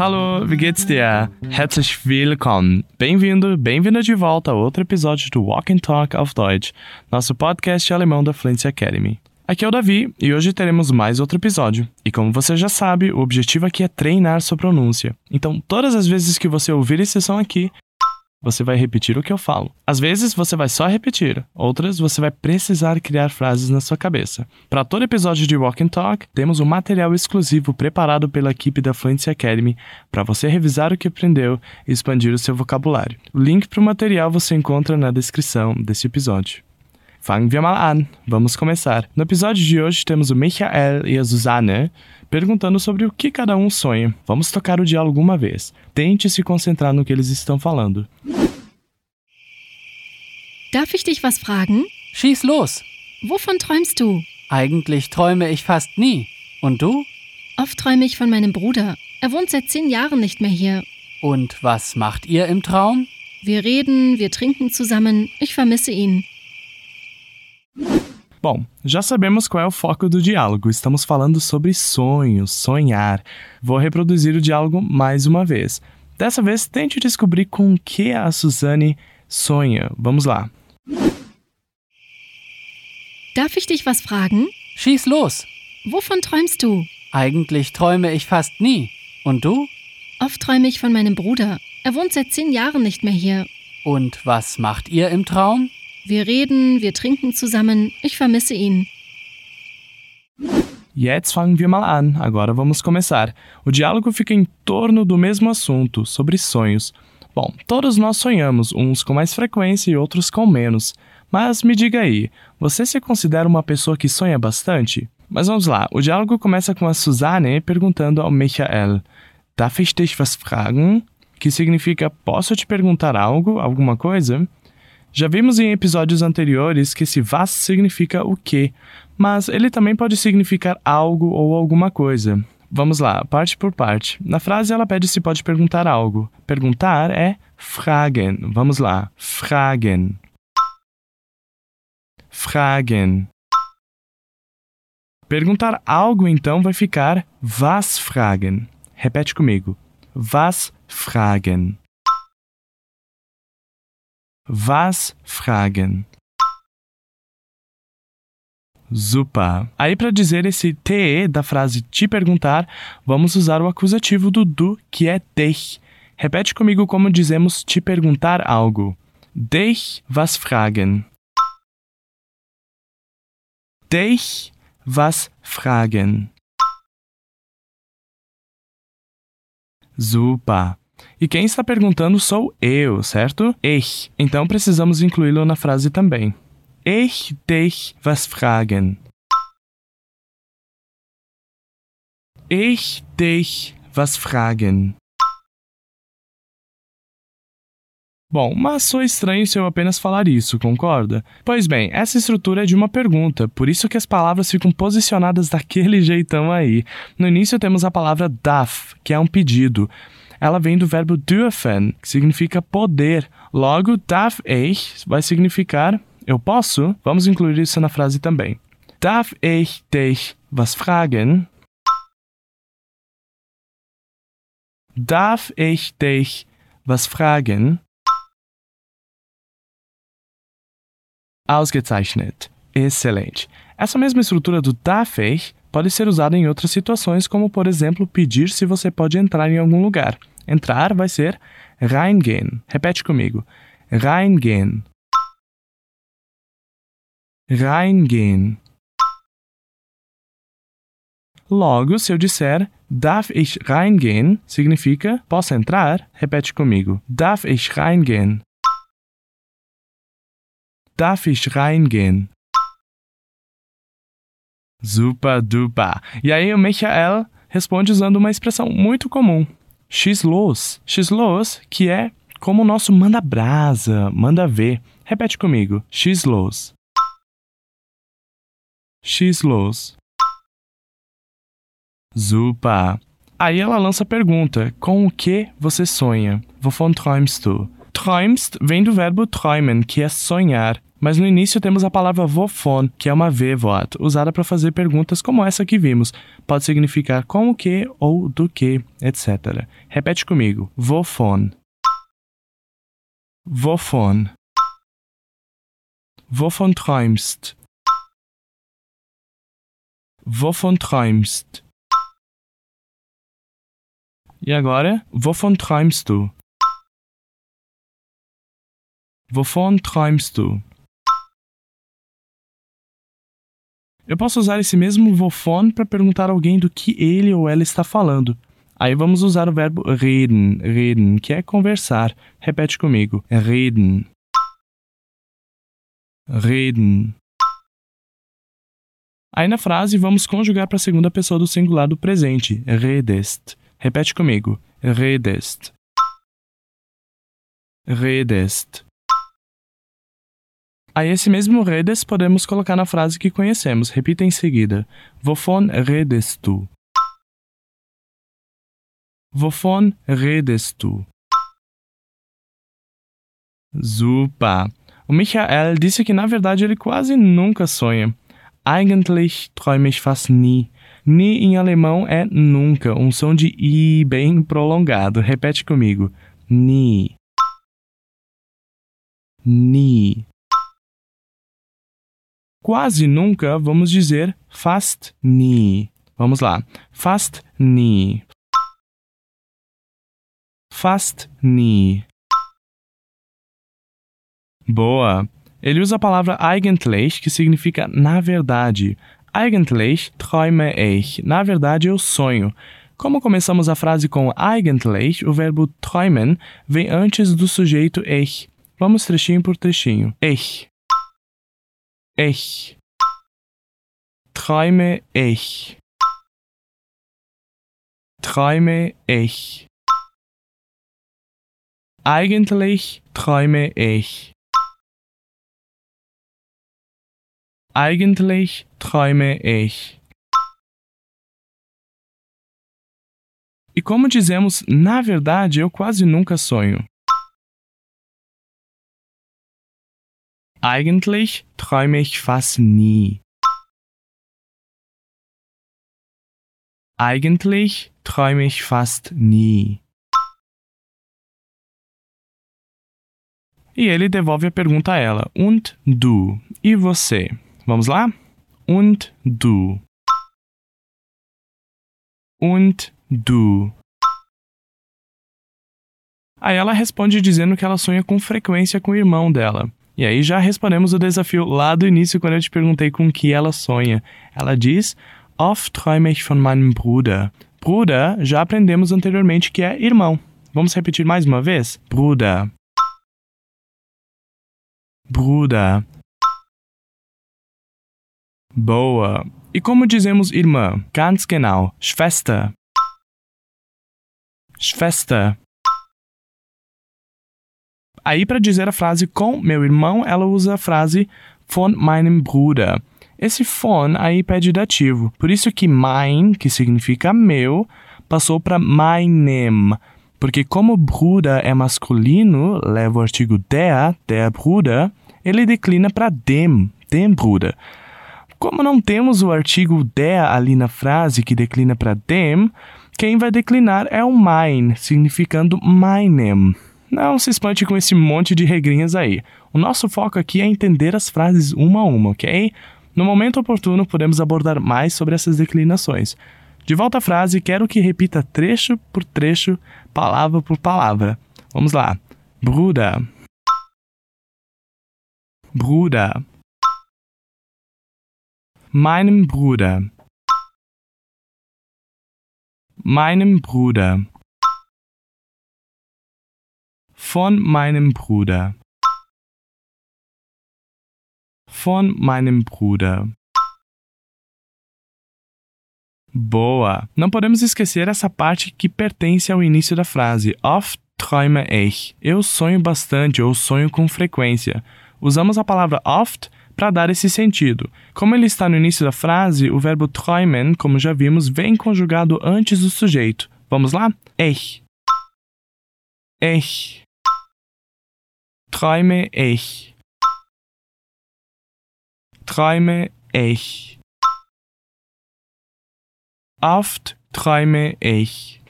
Hallo, wie geht's dir? Herzlich willkommen. Bem-vindo, bem-vinda de volta a outro episódio do Walk and Talk auf Deutsch, nosso podcast alemão da Fluency Academy. Aqui é o Davi e hoje teremos mais outro episódio. E como você já sabe, o objetivo aqui é treinar sua pronúncia. Então, todas as vezes que você ouvir esse som aqui, você vai repetir o que eu falo. Às vezes você vai só repetir, outras você vai precisar criar frases na sua cabeça. Para todo episódio de Walk and Talk, temos um material exclusivo preparado pela equipe da Fluency Academy para você revisar o que aprendeu e expandir o seu vocabulário. O link para o material você encontra na descrição desse episódio. Fangen wir mal an. Vamos começar. No episódio de hoje temos o Michael e a Susanne perguntando sobre o que cada um sonha. Vamos tocar o diálogo uma vez. Tente se concentrar no que eles estão falando. Darf ich dich was fragen? Schieß los! Wovon träumst du? Eigentlich träume ich fast nie. Und du? Oft träume ich von meinem Bruder. Er wohnt seit zehn Jahren nicht mehr hier. Und was macht ihr im Traum? Wir reden, wir trinken zusammen. Ich vermisse ihn. Bom, já sabemos qual é o foco do diálogo. Estamos falando sobre sonhos, sonhar. Vou reproduzir o diálogo mais uma vez. Dessa vez, tente descobrir com o que a Suzane sonha. Vamos lá. Darf ich dich was fragen? Schieß los! Wovon träumst du? Eigentlich träume ich fast nie. Und du? Oft träume ich von meinem Bruder. Er wohnt seit zehn Jahren nicht mehr hier. Und was macht ihr im Traum? Wir reden, wir trinken zusammen. Ich vermisse ihn. Jetzt fangen wir mal an. Agora vamos começar. O diálogo fica em torno do mesmo assunto, sobre sonhos. Bom, todos nós sonhamos, uns com mais frequência e outros com menos. Mas me diga aí, você se considera uma pessoa que sonha bastante? Mas vamos lá, o diálogo começa com a Suzanne perguntando ao Michael: Darf ich dich was fragen? Que significa: Posso te perguntar algo, alguma coisa? Já vimos em episódios anteriores que esse was significa o que, mas ele também pode significar algo ou alguma coisa. Vamos lá, parte por parte. Na frase ela pede se pode perguntar algo. Perguntar é fragen. Vamos lá, fragen. Fragen. Perguntar algo então vai ficar was fragen. Repete comigo. Was fragen. Was fragen. Super. Aí para dizer esse te da frase te perguntar, vamos usar o acusativo do du, que é dich. Repete comigo como dizemos te perguntar algo. Dich was fragen. Dich was fragen. Super. E quem está perguntando sou eu, certo? Ich. Então precisamos incluí-lo na frase também. Ich dich was fragen. Ich dich was fragen. Bom, mas sou estranho se eu apenas falar isso, concorda? Pois bem, essa estrutura é de uma pergunta, por isso que as palavras ficam posicionadas daquele jeitão aí. No início temos a palavra darf, que é um pedido. Ela vem do verbo dürfen, que significa poder. Logo, darf ich vai significar eu posso? Vamos incluir isso na frase também. Darf ich dich was fragen? Darf ich dich was fragen? Ausgezeichnet. Excelente. Essa mesma estrutura do darf ich pode ser usada em outras situações, como por exemplo pedir se você pode entrar em algum lugar. Entrar vai ser reingehen. Repete comigo. Reingehen. Reingehen. Logo, se eu disser darf ich reingehen, significa posso entrar? Repete comigo. Darf ich reingehen? Darf ich reingehen? Super duper. E aí o Michael responde usando uma expressão muito comum. X los. X los, que é como o nosso manda brasa, manda ver. Repete comigo. X los. X los. Super. Aí ela lança a pergunta: com o que você sonha? Wovon träumst du? Träumst vem do verbo träumen, que é sonhar. Mas no início temos a palavra wovon, que é uma V-Wort, usada para fazer perguntas como essa que vimos. Pode significar com o que ou do que, etc. Repete comigo. Wovon. Wovon. Wovon träumst? Wovon träumst? E agora, wovon träumst du? Wovon träumst du? Eu posso usar esse mesmo wovon para perguntar a alguém do que ele ou ela está falando. Aí vamos usar o verbo reden, reden, que é conversar. Repete comigo. Reden. Reden. Aí na frase vamos conjugar para a segunda pessoa do singular do presente. Redest. Repete comigo. Redest. Redest. Aí esse mesmo redest podemos colocar na frase que conhecemos. Repita em seguida. Wovon redest du? Wovon redest? Super! O Michael disse que na verdade ele quase nunca sonha. Eigentlich träume ich fast nie. Ni em alemão é nunca, um som de i bem prolongado. Repete comigo. Ni. Ni. Quase nunca vamos dizer fast nie. Vamos lá. Fast nie. Fast nie. Boa. Ele usa a palavra eigentlich, que significa na verdade. Eigentlich träume ich. Na verdade, eu sonho. Como começamos a frase com eigentlich, o verbo träumen vem antes do sujeito ich. Vamos trechinho por trechinho. Ich. Ich. Träume ich. Träume ich. Eigentlich träume ich. Eigentlich träume ich. E como dizemos, na verdade, eu quase nunca sonho. Eigentlich träume ich fast nie. Eigentlich träume ich fast nie. E ele devolve a pergunta a ela: Und du? E você? Vamos lá? Und du. Und du. Aí ela responde dizendo que ela sonha com frequência com o irmão dela. E aí já respondemos o desafio lá do início quando eu te perguntei com que ela sonha. Ela diz: Oft träume ich von meinem Bruder. Bruder já aprendemos anteriormente que é irmão. Vamos repetir mais uma vez? Bruder. Bruder. Boa. E como dizemos irmã? Ganz genau. Schwester. Schwester. Aí, para dizer a frase com meu irmão, ela usa a frase von meinem Bruder. Esse von aí pede dativo. Por isso que mein, que significa meu, passou para meinem. Porque como Bruder é masculino, leva o artigo der, der Bruder, ele declina para dem, dem Bruder. Como não temos o artigo der ali na frase que declina para dem, quem vai declinar é o mein, significando meinem. Não se espante com esse monte de regrinhas aí. O nosso foco aqui é entender as frases uma a uma, ok? No momento oportuno, podemos abordar mais sobre essas declinações. De volta à frase, quero que repita trecho por trecho, palavra por palavra. Vamos lá. Bruder. Bruder. Meinem Bruder. Meinem Bruder. Von meinem Bruder. Von meinem Bruder. Boa! Não podemos esquecer essa parte que pertence ao início da frase. Oft träume ich. Eu sonho bastante ou sonho com frequência. Usamos a palavra oft para dar esse sentido. Como ele está no início da frase, o verbo träumen, como já vimos, vem conjugado antes do sujeito. Vamos lá? Ich. Ich. Träume ich. träume ich. Oft träume ich.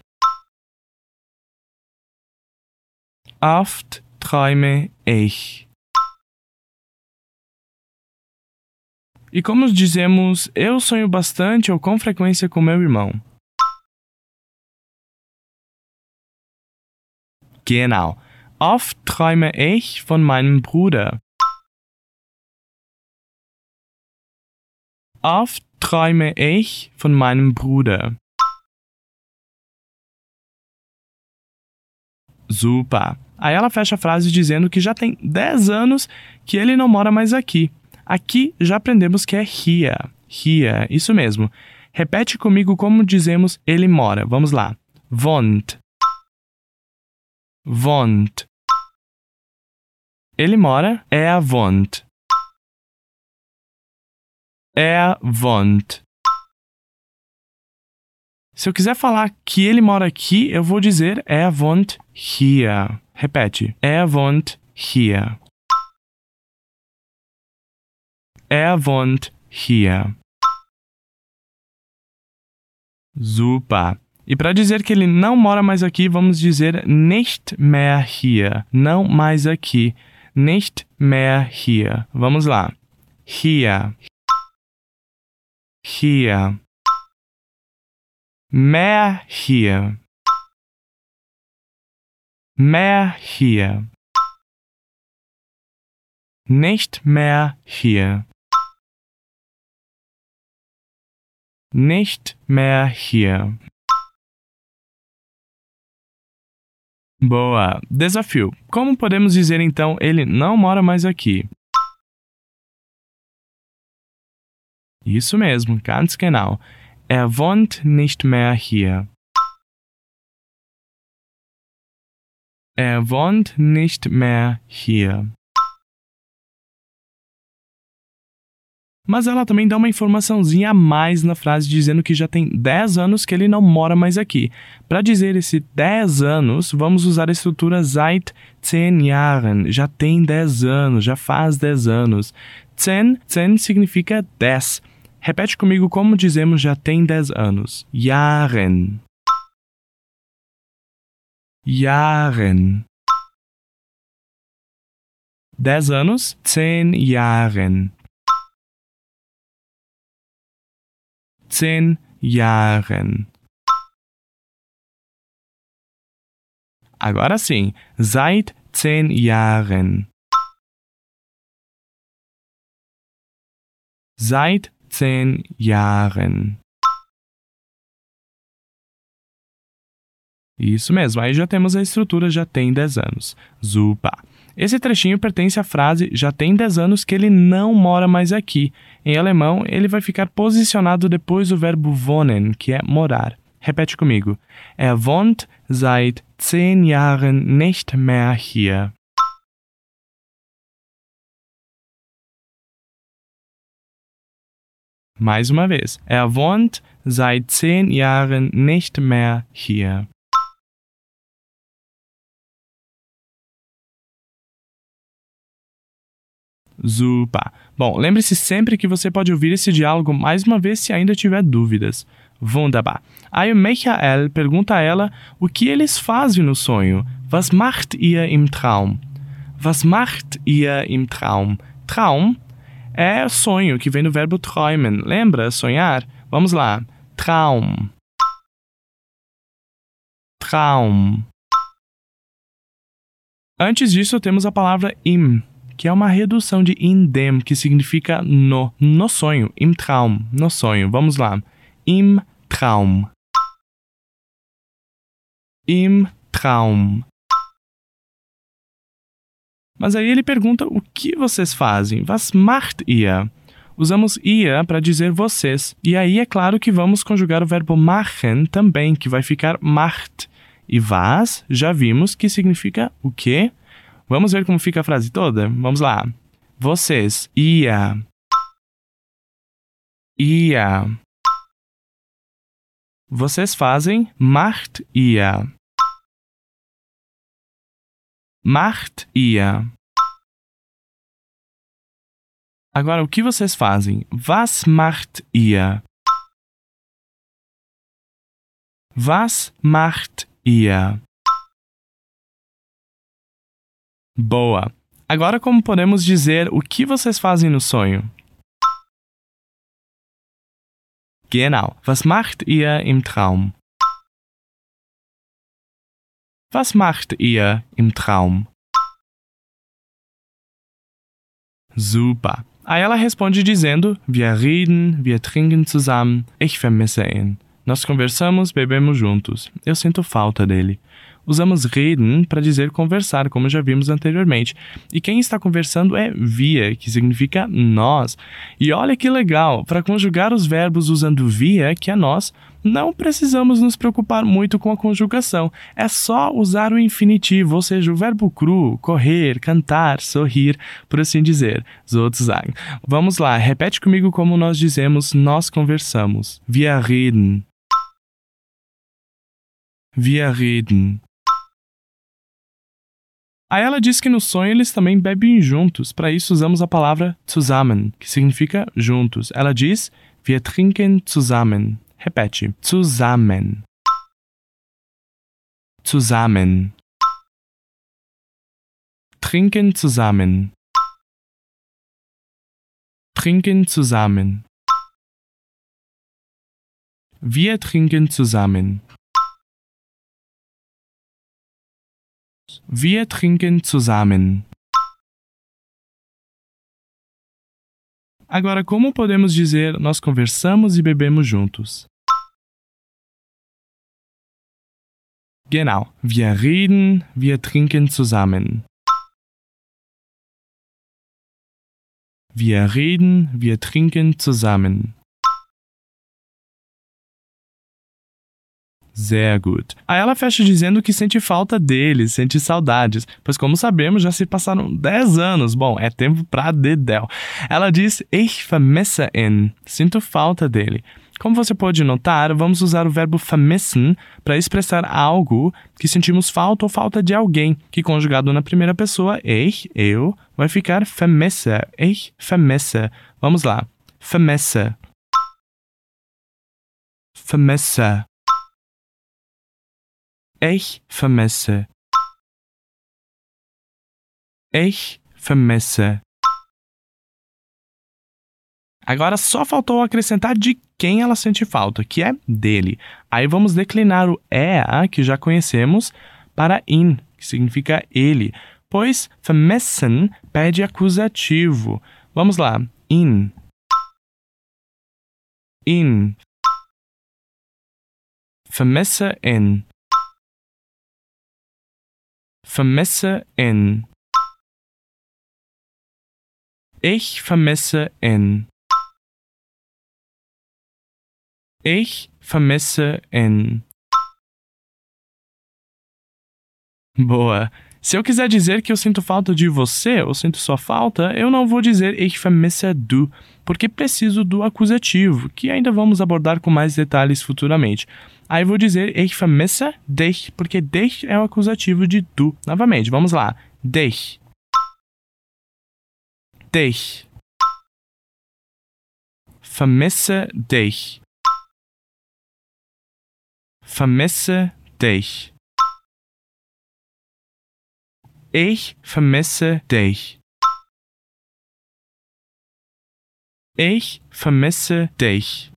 Oft träume ich. E como dizemos eu sonho bastante ou com frequência com meu irmão? Genau. Oft träume ich von meinem Bruder. Oft träume ich von meinem Bruder. Super. Aí ela fecha a frase dizendo que já tem 10 anos que ele não mora mais aqui. Aqui já aprendemos que é here. Here, isso mesmo. Repete comigo como dizemos ele mora. Vamos lá. Wohnt. Wohnt. Ele mora, er wohnt. Er wohnt. Se eu quiser falar que ele mora aqui, eu vou dizer er wohnt hier. Repete. Er wohnt hier. Er wohnt hier. Super. E para dizer que ele não mora mais aqui, vamos dizer nicht mehr hier. Não mais aqui. Nicht mehr hier. Vamos lá. Hier. Hier. Mehr hier. Mehr hier. Nicht mehr hier. Nicht mehr hier. Boa! Desafio. Como podemos dizer então ele não mora mais aqui? Isso mesmo, ganz genau. Er wohnt nicht mehr hier. Er wohnt nicht mehr hier. Mas ela também dá uma informaçãozinha a mais na frase dizendo que já tem 10 anos que ele não mora mais aqui. Para dizer esse 10 anos, vamos usar a estrutura seit 10 Jahren. Já tem 10 anos, já faz 10 anos. 10, 10 significa 10. Repete comigo como dizemos já tem 10 anos. Jahren. Jahren. 10 anos, 10 Jahren. Zehn Jahren. Agora sim, seit zehn Jahren. Seit zehn Jahren. Isso mesmo, aí já temos a estrutura, já tem 10 anos. Super. Esse trechinho pertence à frase já tem 10 anos que ele não mora mais aqui. Em alemão, ele vai ficar posicionado depois do verbo wohnen, que é morar. Repete comigo. Er wohnt seit 10 Jahren nicht mehr hier. Mais uma vez. Er wohnt seit 10 Jahren nicht mehr hier. Super! Bom, lembre-se sempre que você pode ouvir esse diálogo mais uma vez se ainda tiver dúvidas. Wunderbar. Aí o Michael pergunta a ela o que eles fazem no sonho. Was macht ihr im Traum? Was macht ihr im Traum? Traum é sonho, que vem do verbo träumen. Lembra? Sonhar? Vamos lá. Traum. Traum. Antes disso, temos a palavra im, que é uma redução de in dem, que significa no, no sonho, im Traum, no sonho. Vamos lá. Im Traum. Im Traum. Mas aí ele pergunta o que vocês fazem? Was macht ihr? Usamos ihr para dizer vocês. E aí é claro que vamos conjugar o verbo machen também, que vai ficar macht. E was, já vimos que significa o quê? Vamos ver como fica a frase toda? Vamos lá. Vocês. Ia. Ia. Vocês fazem macht ia. Macht ia. Agora, o que vocês fazem? Was macht ihr? Was macht ihr? Boa! Agora, como podemos dizer o que vocês fazem no sonho? Genau. Was macht ihr im Traum? Was macht ihr im Traum? Super. Aí ela responde dizendo: Wir reden, wir trinken zusammen, ich vermisse ihn. Nós conversamos, bebemos juntos. Eu sinto falta dele. Usamos reden para dizer conversar, como já vimos anteriormente. E quem está conversando é via, que significa nós. E olha que legal, para conjugar os verbos usando via, que é nós, não precisamos nos preocupar muito com a conjugação. É só usar o infinitivo, ou seja, o verbo cru, correr, cantar, sorrir, por assim dizer. Sozusagen. Vamos lá, repete comigo como nós dizemos nós conversamos. Wir reden. Wir reden. Aí ela diz que no sonho eles também bebem juntos. Para isso usamos a palavra zusammen, que significa juntos. Ela diz: Wir trinken zusammen. Repete: zusammen. Zusammen. Trinken zusammen. Trinken zusammen. Wir trinken zusammen. Wir trinken zusammen. Agora, como podemos dizer nós conversamos e bebemos juntos? Genau, wir reden, wir trinken zusammen. Wir reden, wir trinken zusammen. Sehr gut. Aí ela fecha dizendo que sente falta dele, sente saudades, pois como sabemos já se passaram 10 anos. Bom, é tempo pra dedéu. Ela diz Ich vermisse ihn. Sinto falta dele. Como você pode notar, vamos usar o verbo vermissen para expressar algo que sentimos falta ou falta de alguém, que conjugado na primeira pessoa, ich, eu, vai ficar vermisse, ich vermisse. Vamos lá. Vermisse. Vermisse. Ich vermisse. Ich vermisse. Agora só faltou acrescentar de quem ela sente falta, que é dele. Aí vamos declinar o é, que já conhecemos, para in, que significa ele, pois vermessen pede acusativo. Vamos lá. In. In. Vermisse in vermisse in. Ich vermisse in. Ich vermisse in. Boa. Se eu quiser dizer que eu sinto falta de você ou sinto sua falta, eu não vou dizer ich vermisse du, porque preciso do acusativo, que ainda vamos abordar com mais detalhes futuramente. Aí vou dizer ich vermisse dich, porque dich é o acusativo de du. Novamente, vamos lá. Dich. Dich. Vermisse dich. Vermisse dich. Ich vermisse dich. Ich vermisse dich.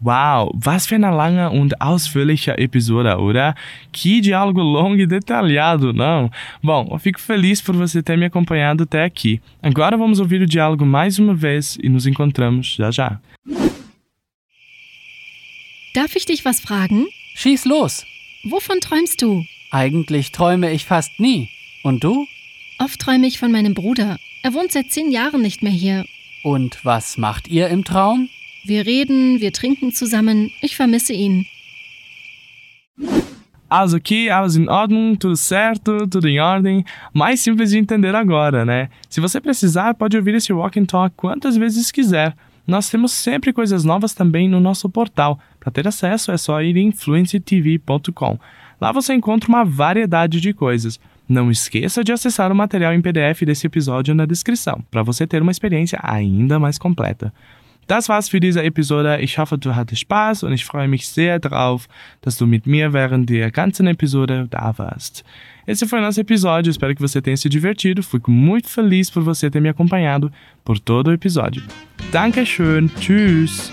Wow, was für eine lange und ausführliche Episode, oder? Que diálogo longo e detalhado, não? Bom, eu fico feliz por você ter me acompanhado até aqui. Agora vamos ouvir o diálogo mais uma vez e nos encontramos já já. Darf ich dich was fragen? Schieß los! Wovon träumst du? Eigentlich träume ich fast nie. Und du? Oft träume ich von meinem Bruder. Er wohnt seit zehn Jahren nicht mehr hier. Und was macht ihr im Traum? Wir reden, wir trinken zusammen. Ich vermisse ihn. Also aqui, alles in Ordnung, tudo certo, tudo em ordem. Mais simples de entender agora, né? Se você precisar, pode ouvir esse Walk and Talk quantas vezes quiser. Nós temos sempre coisas novas também no nosso portal. Para ter acesso é só ir em fluencytv.com. Lá você encontra uma variedade de coisas. Não esqueça de acessar o material em PDF desse episódio na descrição, para você ter uma experiência ainda mais completa. Das war's für diese Episode. Ich hoffe, du hattest Spaß und ich freue mich sehr drauf, dass du mit mir während der ganzen Episode da warst. Esse foi nosso episódio, espero que você tenha se divertido. Fico muito feliz por você ter me acompanhado por todo o episódio. Dankeschön, tschüss!